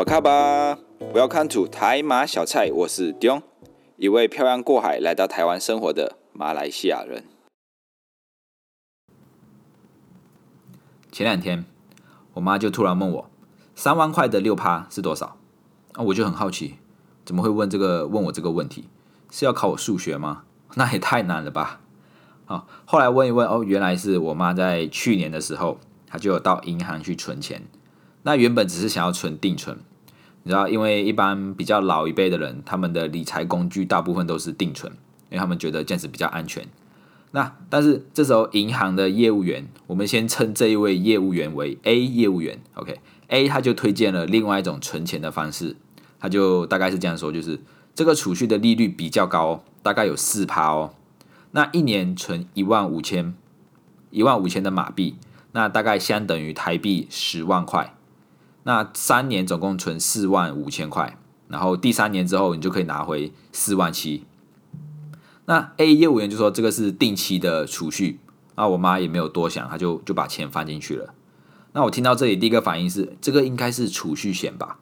巴卡巴，Welcome to 台马小菜，我是 Dion，一位漂洋过海来到台湾生活的马来西亚人。前两天，我妈就突然问我，三万块的六趴是多少？啊，我就很好奇，怎么会问这个问我这个问题？是要考我数学吗？那也太难了吧！啊，后来问一问，哦，原来是我妈在去年的时候，她就有到银行去存钱。那原本只是想要存定存，你知道，因为一般比较老一辈的人，他们的理财工具大部分都是定存，因为他们觉得这样子比较安全。那但是这时候银行的业务员，我们先称这一位业务员为 A 业务员，OK，A 他就推荐了另外一种存钱的方式，他就大概是这样说，就是这个储蓄的利率比较高，大概有四趴哦。那一年存一万五千，一万五千的马币，那大概相等于台币十万块。那三年总共存四万五千块，然后第三年之后你就可以拿回四万七。那 A 业务员就说这个是定期的储蓄，那我妈也没有多想，她就就把钱放进去了。那我听到这里第一个反应是这个应该是储蓄险吧？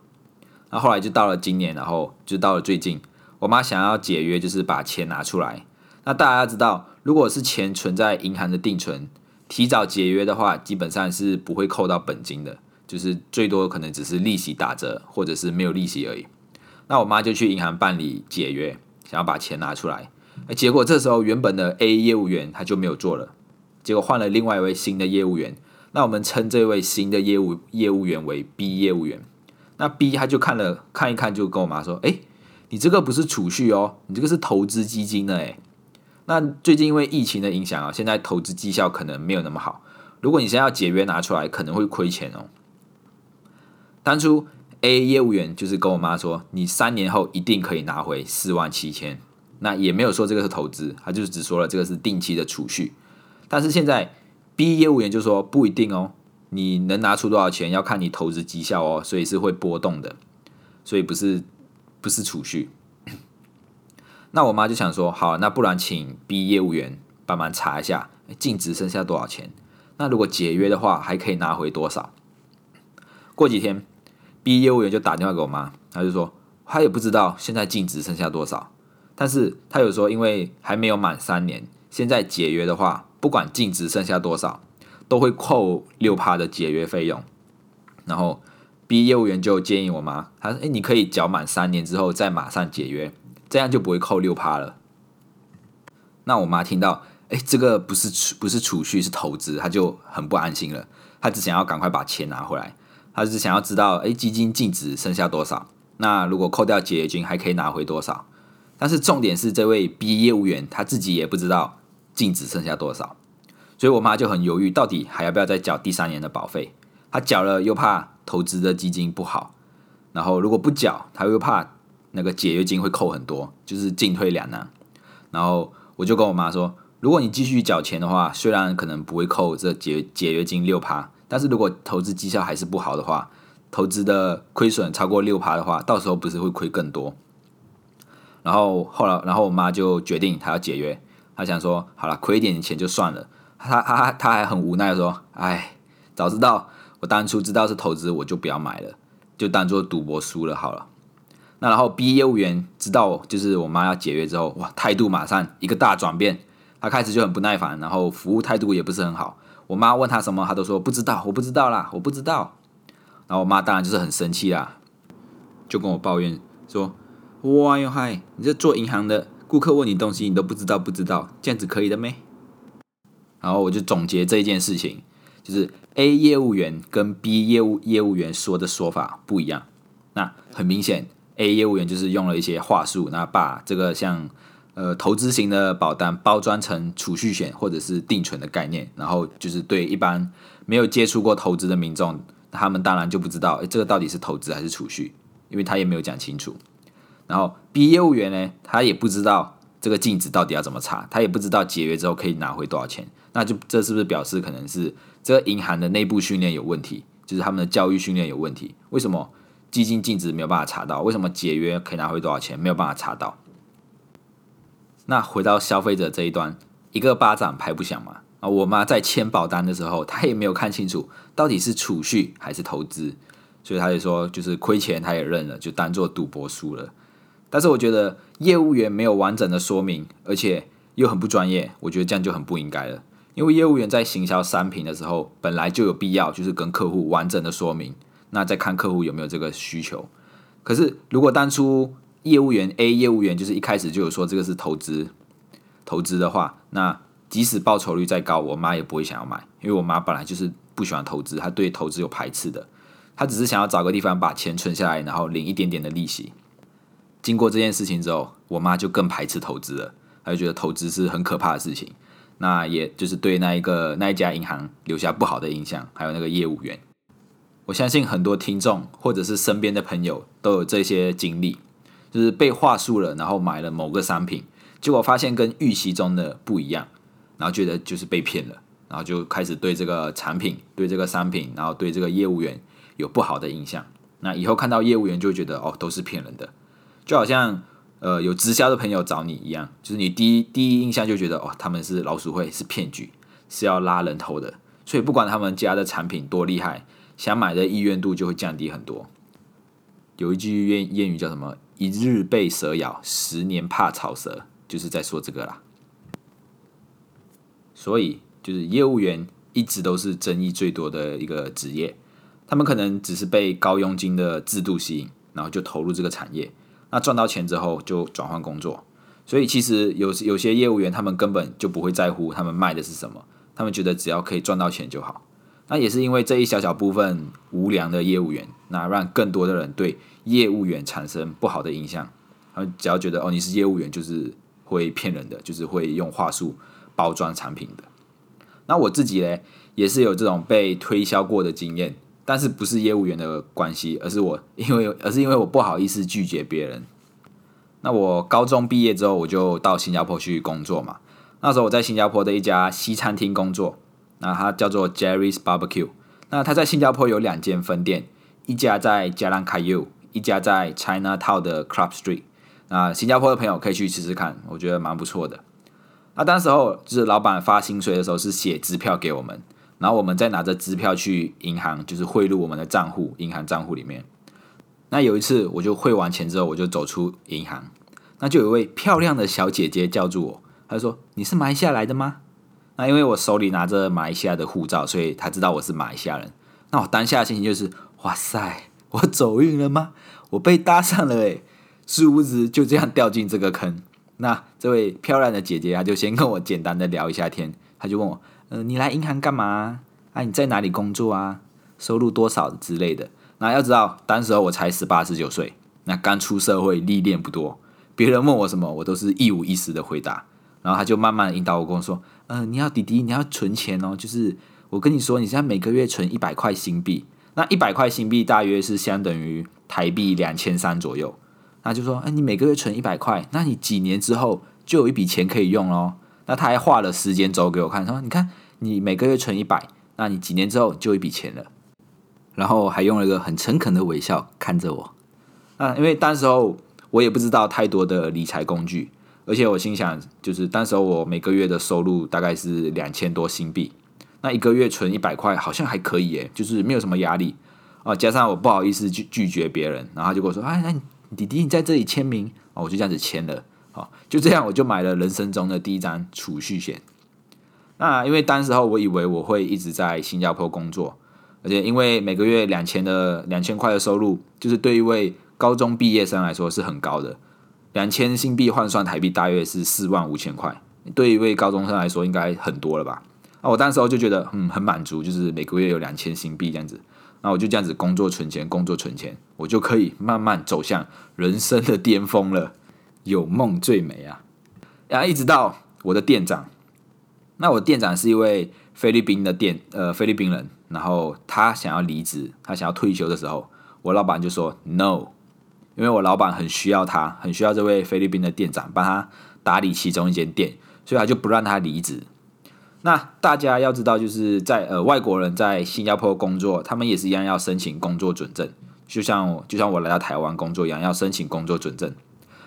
那后来就到了今年，然后就到了最近，我妈想要解约，就是把钱拿出来。那大家知道，如果是钱存在银行的定存，提早解约的话，基本上是不会扣到本金的。就是最多可能只是利息打折，或者是没有利息而已。那我妈就去银行办理解约，想要把钱拿出来。结果这时候原本的 A 业务员他就没有做了，结果换了另外一位新的业务员。那我们称这位新的业务业务员为 B 业务员。那 B 他就看了看一看，就跟我妈说：“哎，你这个不是储蓄哦，你这个是投资基金的。”哎，那最近因为疫情的影响啊，现在投资绩效可能没有那么好。如果你现在要解约拿出来，可能会亏钱哦。当初 A 业务员就是跟我妈说，你三年后一定可以拿回四万七千，那也没有说这个是投资，他就是只说了这个是定期的储蓄。但是现在 B 业务员就说不一定哦，你能拿出多少钱要看你投资绩效哦，所以是会波动的，所以不是不是储蓄。那我妈就想说，好，那不然请 B 业务员帮忙查一下净值剩下多少钱，那如果解约的话还可以拿回多少？过几天。B 业务员就打电话给我妈，他就说他也不知道现在净值剩下多少，但是他有说因为还没有满三年，现在解约的话，不管净值剩下多少，都会扣六趴的解约费用。然后 B 业务员就建议我妈，他说：“哎，你可以缴满三年之后再马上解约，这样就不会扣六趴了。”那我妈听到，哎，这个不是储不是储蓄是投资，她就很不安心了，她只想要赶快把钱拿回来。他是想要知道，哎，基金净值剩下多少？那如果扣掉解约金，还可以拿回多少？但是重点是，这位 B 业务员他自己也不知道净值剩下多少，所以我妈就很犹豫，到底还要不要再缴第三年的保费？他缴了又怕投资的基金不好，然后如果不缴，他又怕那个解约金会扣很多，就是进退两难。然后我就跟我妈说，如果你继续缴钱的话，虽然可能不会扣这解解约金六趴。但是如果投资绩效还是不好的话，投资的亏损超过六趴的话，到时候不是会亏更多？然后后来，然后我妈就决定她要解约，她想说，好了，亏一点钱就算了。她她她还很无奈说，哎，早知道我当初知道是投资，我就不要买了，就当做赌博输了好了。那然后 B 业务员知道就是我妈要解约之后，哇，态度马上一个大转变，他开始就很不耐烦，然后服务态度也不是很好。我妈问他什么，他都说不知道，我不知道啦，我不知道。然后我妈当然就是很生气啦，就跟我抱怨说：“哇哟嗨，你这做银行的，顾客问你东西，你都不知道，不知道，这样子可以的没？”然后我就总结这一件事情，就是 A 业务员跟 B 业务业务员说的说法不一样。那很明显，A 业务员就是用了一些话术，那把这个像。呃，投资型的保单包装成储蓄险或者是定存的概念，然后就是对一般没有接触过投资的民众，他们当然就不知道，诶，这个到底是投资还是储蓄，因为他也没有讲清楚。然后 B 业务员呢，他也不知道这个净值到底要怎么查，他也不知道解约之后可以拿回多少钱，那就这是不是表示可能是这个银行的内部训练有问题，就是他们的教育训练有问题？为什么基金净值没有办法查到？为什么解约可以拿回多少钱没有办法查到？那回到消费者这一端，一个巴掌拍不响嘛。啊，我妈在签保单的时候，她也没有看清楚到底是储蓄还是投资，所以她就说就是亏钱她也认了，就当做赌博输了。但是我觉得业务员没有完整的说明，而且又很不专业，我觉得这样就很不应该了。因为业务员在行销商品的时候，本来就有必要就是跟客户完整的说明，那再看客户有没有这个需求。可是如果当初业务员 A 业务员就是一开始就有说这个是投资投资的话，那即使报酬率再高，我妈也不会想要买，因为我妈本来就是不喜欢投资，她对投资有排斥的，她只是想要找个地方把钱存下来，然后领一点点的利息。经过这件事情之后，我妈就更排斥投资了，她就觉得投资是很可怕的事情。那也就是对那一个那一家银行留下不好的印象，还有那个业务员。我相信很多听众或者是身边的朋友都有这些经历，就是被话术了，然后买了某个商品，结果发现跟预期中的不一样，然后觉得就是被骗了，然后就开始对这个产品、对这个商品，然后对这个业务员有不好的印象。那以后看到业务员就觉得哦，都是骗人的，就好像。呃，有直销的朋友找你一样，就是你第一第一印象就觉得哦，他们是老鼠会，是骗局，是要拉人头的。所以不管他们家的产品多厉害，想买的意愿度就会降低很多。有一句谚谚语叫什么？“一日被蛇咬，十年怕草蛇”，就是在说这个啦。所以，就是业务员一直都是争议最多的一个职业。他们可能只是被高佣金的制度吸引，然后就投入这个产业。那赚到钱之后就转换工作，所以其实有有些业务员他们根本就不会在乎他们卖的是什么，他们觉得只要可以赚到钱就好。那也是因为这一小小部分无良的业务员，那让更多的人对业务员产生不好的印象。他们只要觉得哦你是业务员就是会骗人的，就是会用话术包装产品的。那我自己嘞也是有这种被推销过的经验。但是不是业务员的关系，而是我因为 而是因为我不好意思拒绝别人。那我高中毕业之后，我就到新加坡去工作嘛。那时候我在新加坡的一家西餐厅工作，那它叫做 Jerry's Barbecue。那它在新加坡有两间分店，一家在 Jalan Kayu，一家在 China Town 的 Club Street。那新加坡的朋友可以去吃吃看，我觉得蛮不错的。那当时候就是老板发薪水的时候是写支票给我们。然后我们再拿着支票去银行，就是汇入我们的账户，银行账户里面。那有一次，我就汇完钱之后，我就走出银行，那就有一位漂亮的小姐姐叫住我，她说：“你是马来西亚来的吗？”那因为我手里拿着马来西亚的护照，所以她知道我是马来西亚人。那我当下的心情就是：“哇塞，我走运了吗？我被搭上了诶，殊不知就这样掉进这个坑。那这位漂亮的姐姐，她就先跟我简单的聊一下天，她就问我。呃，你来银行干嘛？啊，你在哪里工作啊？收入多少之类的？那要知道，当时候我才十八十九岁，那刚出社会，历练不多。别人问我什么，我都是一五一十的回答。然后她就慢慢引导我跟我说：“嗯，你要弟弟，你要存钱哦。就是我跟你说，你现在每个月存一百块新币，那一百块新币大约是相等于台币两千三左右。那就说，哎，你每个月存一百块，那你几年之后就有一笔钱可以用喽。”那他还画了时间轴给我看，说：“你看，你每个月存一百，那你几年之后就一笔钱了。”然后还用了一个很诚恳的微笑看着我。啊，因为当时候我也不知道太多的理财工具，而且我心想，就是当时候我每个月的收入大概是两千多新币，那一个月存一百块好像还可以耶，就是没有什么压力啊。加上我不好意思拒拒绝别人，然后他就跟我说：“哎，那弟弟你在这里签名哦，我就这样子签了。就这样，我就买了人生中的第一张储蓄险。那因为当时候我以为我会一直在新加坡工作，而且因为每个月两千的两千块的收入，就是对一位高中毕业生来说是很高的。两千新币换算台币大约是四万五千块，对一位高中生来说应该很多了吧？那我当时候就觉得嗯很满足，就是每个月有两千新币这样子。那我就这样子工作存钱，工作存钱，我就可以慢慢走向人生的巅峰了。有梦最美啊！然后一直到我的店长，那我店长是一位菲律宾的店呃菲律宾人，然后他想要离职，他想要退休的时候，我老板就说 no，因为我老板很需要他，很需要这位菲律宾的店长帮他打理其中一间店，所以他就不让他离职。那大家要知道，就是在呃外国人在新加坡工作，他们也是一样要申请工作准证，就像就像我来到台湾工作一样，要申请工作准证。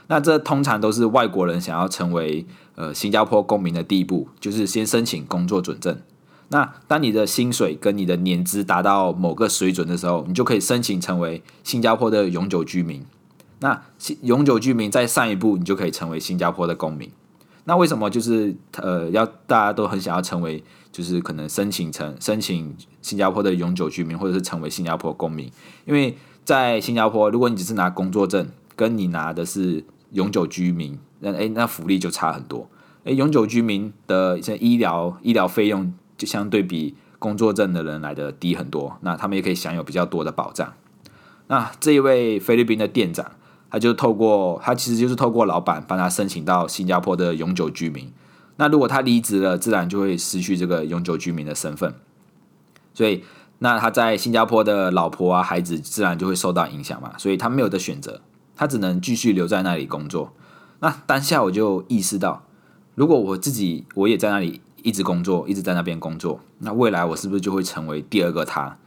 那这通常都是外国人想要成为呃新加坡公民的第一步，就是先申请工作准证。那当你的薪水跟你的年资达到某个水准的时候，你就可以申请成为新加坡的永久居民。那永久居民再上一步，你就可以成为新加坡的公民。那为什么就是呃要大家都很想要成为，就是可能申请成申请新加坡的永久居民，或者是成为新加坡公民？因为在新加坡，如果你只是拿工作证，跟你拿的是永久居民，那诶那福利就差很多。诶，永久居民的一些医疗医疗费用就相对比工作证的人来的低很多，那他们也可以享有比较多的保障。那这一位菲律宾的店长。他就透过他其实就是透过老板帮他申请到新加坡的永久居民。那如果他离职了，自然就会失去这个永久居民的身份。所以，那他在新加坡的老婆啊、孩子自然就会受到影响嘛。所以他没有的选择，他只能继续留在那里工作。那当下我就意识到，如果我自己我也在那里一直工作，一直在那边工作，那未来我是不是就会成为第二个他？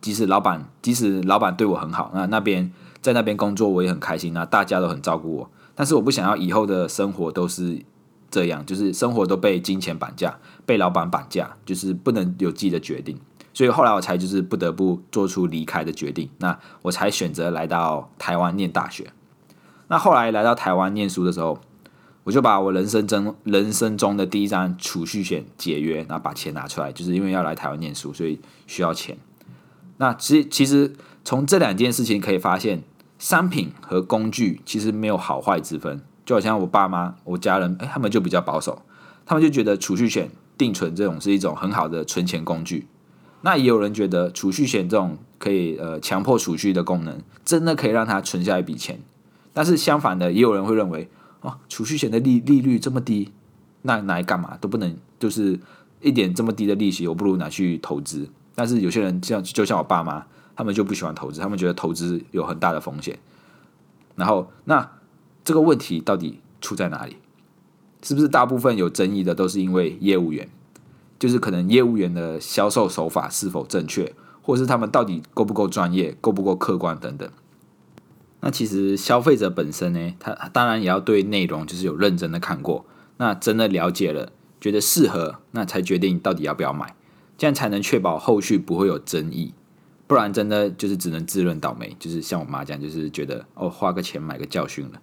即使老板，即使老板对我很好，那那边。在那边工作我也很开心那大家都很照顾我，但是我不想要以后的生活都是这样，就是生活都被金钱绑架，被老板绑架，就是不能有自己的决定。所以后来我才就是不得不做出离开的决定，那我才选择来到台湾念大学。那后来来到台湾念书的时候，我就把我人生中人生中的第一张储蓄险解约，然后把钱拿出来，就是因为要来台湾念书，所以需要钱。那其实其实从这两件事情可以发现。商品和工具其实没有好坏之分，就好像我爸妈、我家人，哎，他们就比较保守，他们就觉得储蓄险、定存这种是一种很好的存钱工具。那也有人觉得储蓄险这种可以呃强迫储蓄的功能，真的可以让他存下一笔钱。但是相反的，也有人会认为，哦，储蓄险的利利率这么低，那拿来干嘛都不能，就是一点这么低的利息，我不如拿去投资。但是有些人像就像我爸妈。他们就不喜欢投资，他们觉得投资有很大的风险。然后，那这个问题到底出在哪里？是不是大部分有争议的都是因为业务员，就是可能业务员的销售手法是否正确，或是他们到底够不够专业、够不够客观等等？那其实消费者本身呢，他当然也要对内容就是有认真的看过，那真的了解了，觉得适合，那才决定到底要不要买，这样才能确保后续不会有争议。不然真的就是只能自认倒霉，就是像我妈讲，就是觉得哦花个钱买个教训了。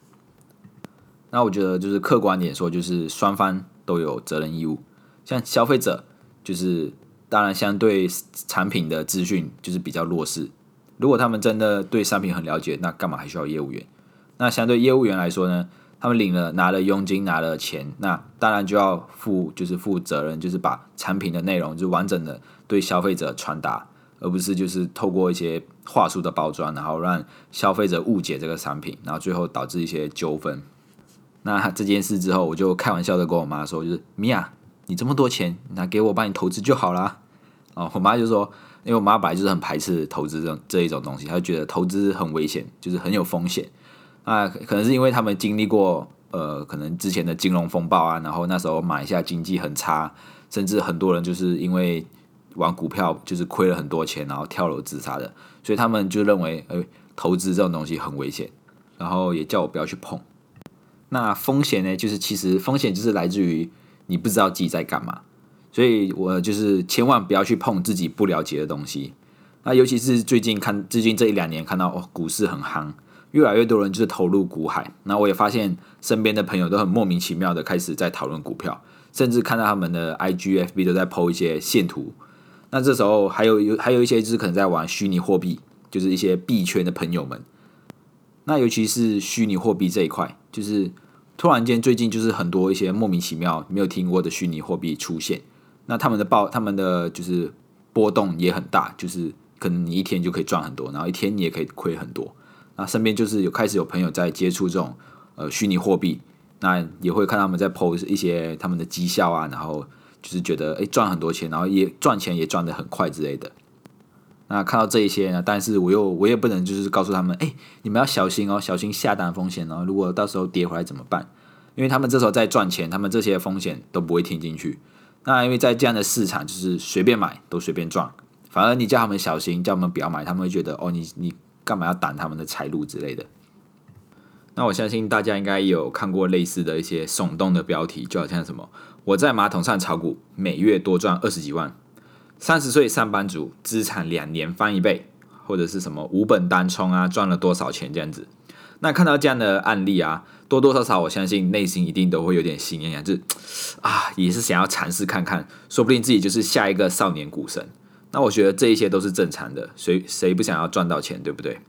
那我觉得就是客观点说，就是双方都有责任义务。像消费者，就是当然相对产品的资讯就是比较弱势。如果他们真的对商品很了解，那干嘛还需要业务员？那相对业务员来说呢，他们领了拿了佣金拿了钱，那当然就要负就是负责任，就是把产品的内容就完整的对消费者传达。而不是就是透过一些话术的包装，然后让消费者误解这个产品，然后最后导致一些纠纷。那这件事之后，我就开玩笑的跟我妈说，就是米娅，你这么多钱，拿给我帮你投资就好啦。哦，我妈就说，因为我妈本来就是很排斥投资这种这一种东西，她觉得投资很危险，就是很有风险。那，可能是因为他们经历过呃，可能之前的金融风暴啊，然后那时候马来西亚经济很差，甚至很多人就是因为。玩股票就是亏了很多钱，然后跳楼自杀的，所以他们就认为，哎，投资这种东西很危险，然后也叫我不要去碰。那风险呢，就是其实风险就是来自于你不知道自己在干嘛，所以我就是千万不要去碰自己不了解的东西。那尤其是最近看，最近这一两年看到哦，股市很夯，越来越多人就是投入股海。那我也发现身边的朋友都很莫名其妙的开始在讨论股票，甚至看到他们的 IGFB 都在抛一些线图。那这时候还有有还有一些就是可能在玩虚拟货币，就是一些币圈的朋友们。那尤其是虚拟货币这一块，就是突然间最近就是很多一些莫名其妙没有听过的虚拟货币出现。那他们的报他们的就是波动也很大，就是可能你一天就可以赚很多，然后一天你也可以亏很多。那身边就是有开始有朋友在接触这种呃虚拟货币，那也会看他们在 PO 一些他们的绩效啊，然后。就是觉得哎赚很多钱，然后也赚钱也赚得很快之类的。那看到这一些呢，但是我又我也不能就是告诉他们，哎，你们要小心哦，小心下单风险哦。如果到时候跌回来怎么办？因为他们这时候在赚钱，他们这些风险都不会听进去。那因为在这样的市场，就是随便买都随便赚。反而你叫他们小心，叫他们不要买，他们会觉得哦，你你干嘛要挡他们的财路之类的。那我相信大家应该有看过类似的一些耸动的标题，就好像什么。我在马桶上炒股，每月多赚二十几万。三十岁上班族资产两年翻一倍，或者是什么无本单冲啊，赚了多少钱这样子。那看到这样的案例啊，多多少少我相信内心一定都会有点心痒痒，就 啊，也是想要尝试看看，说不定自己就是下一个少年股神。那我觉得这一些都是正常的，谁谁不想要赚到钱，对不对？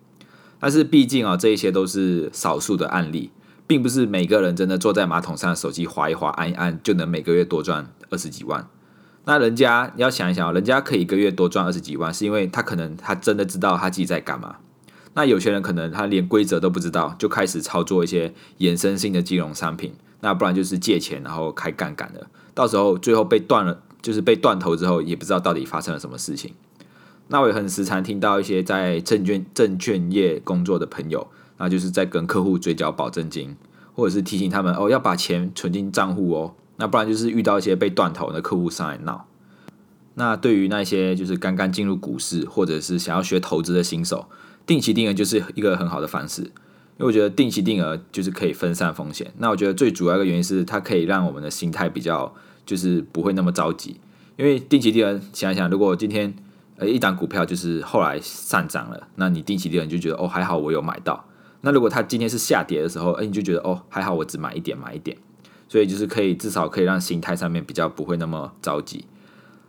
但是毕竟啊，这一些都是少数的案例，并不是每个人真的坐在马桶上手机划一划按一按就能每个月多赚二十几万。那人家你要想一想，人家可以一个月多赚二十几万，是因为他可能他真的知道他自己在干嘛。那有些人可能他连规则都不知道，就开始操作一些衍生性的金融商品，那不然就是借钱然后开杠杆的，到时候最后被断了，就是被断头之后，也不知道到底发生了什么事情。那我也很时常听到一些在证券证券业工作的朋友，那就是在跟客户追缴保证金，或者是提醒他们哦要把钱存进账户哦，那不然就是遇到一些被断头的客户上来闹。那对于那些就是刚刚进入股市或者是想要学投资的新手，定期定额就是一个很好的方式，因为我觉得定期定额就是可以分散风险。那我觉得最主要的原因是它可以让我们的心态比较就是不会那么着急，因为定期定额想想，如果今天呃一档股票就是后来上涨了，那你定期定额就觉得哦还好我有买到。那如果它今天是下跌的时候，哎你就觉得哦还好我只买一点买一点，所以就是可以至少可以让心态上面比较不会那么着急。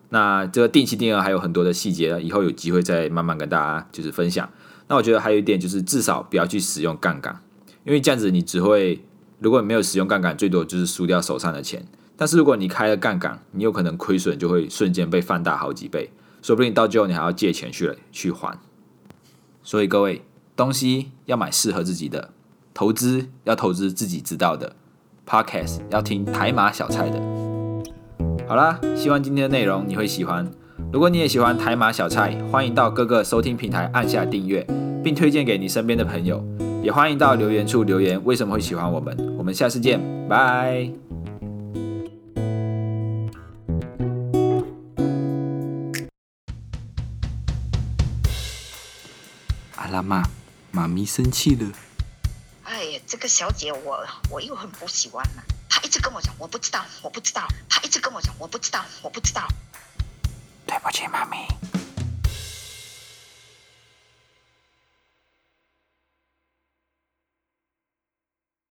那这个定期定额还有很多的细节，以后有机会再慢慢跟大家就是分享。那我觉得还有一点就是，至少不要去使用杠杆，因为这样子你只会，如果你没有使用杠杆，最多就是输掉手上的钱。但是如果你开了杠杆，你有可能亏损就会瞬间被放大好几倍，说不定到最后你还要借钱去去还。所以各位，东西要买适合自己的，投资要投资自己知道的，Podcast 要听台马小菜的。好啦，希望今天的内容你会喜欢。如果你也喜欢台马小菜，欢迎到各个收听平台按下订阅，并推荐给你身边的朋友。也欢迎到留言处留言，为什么会喜欢我们？我们下次见，拜。妈咪生气了。哎呀，这个小姐我我又很不喜欢了。她一直跟我讲，我不知道，我不知道。她一直跟我讲，我不知道，我不知道。对不起，妈咪。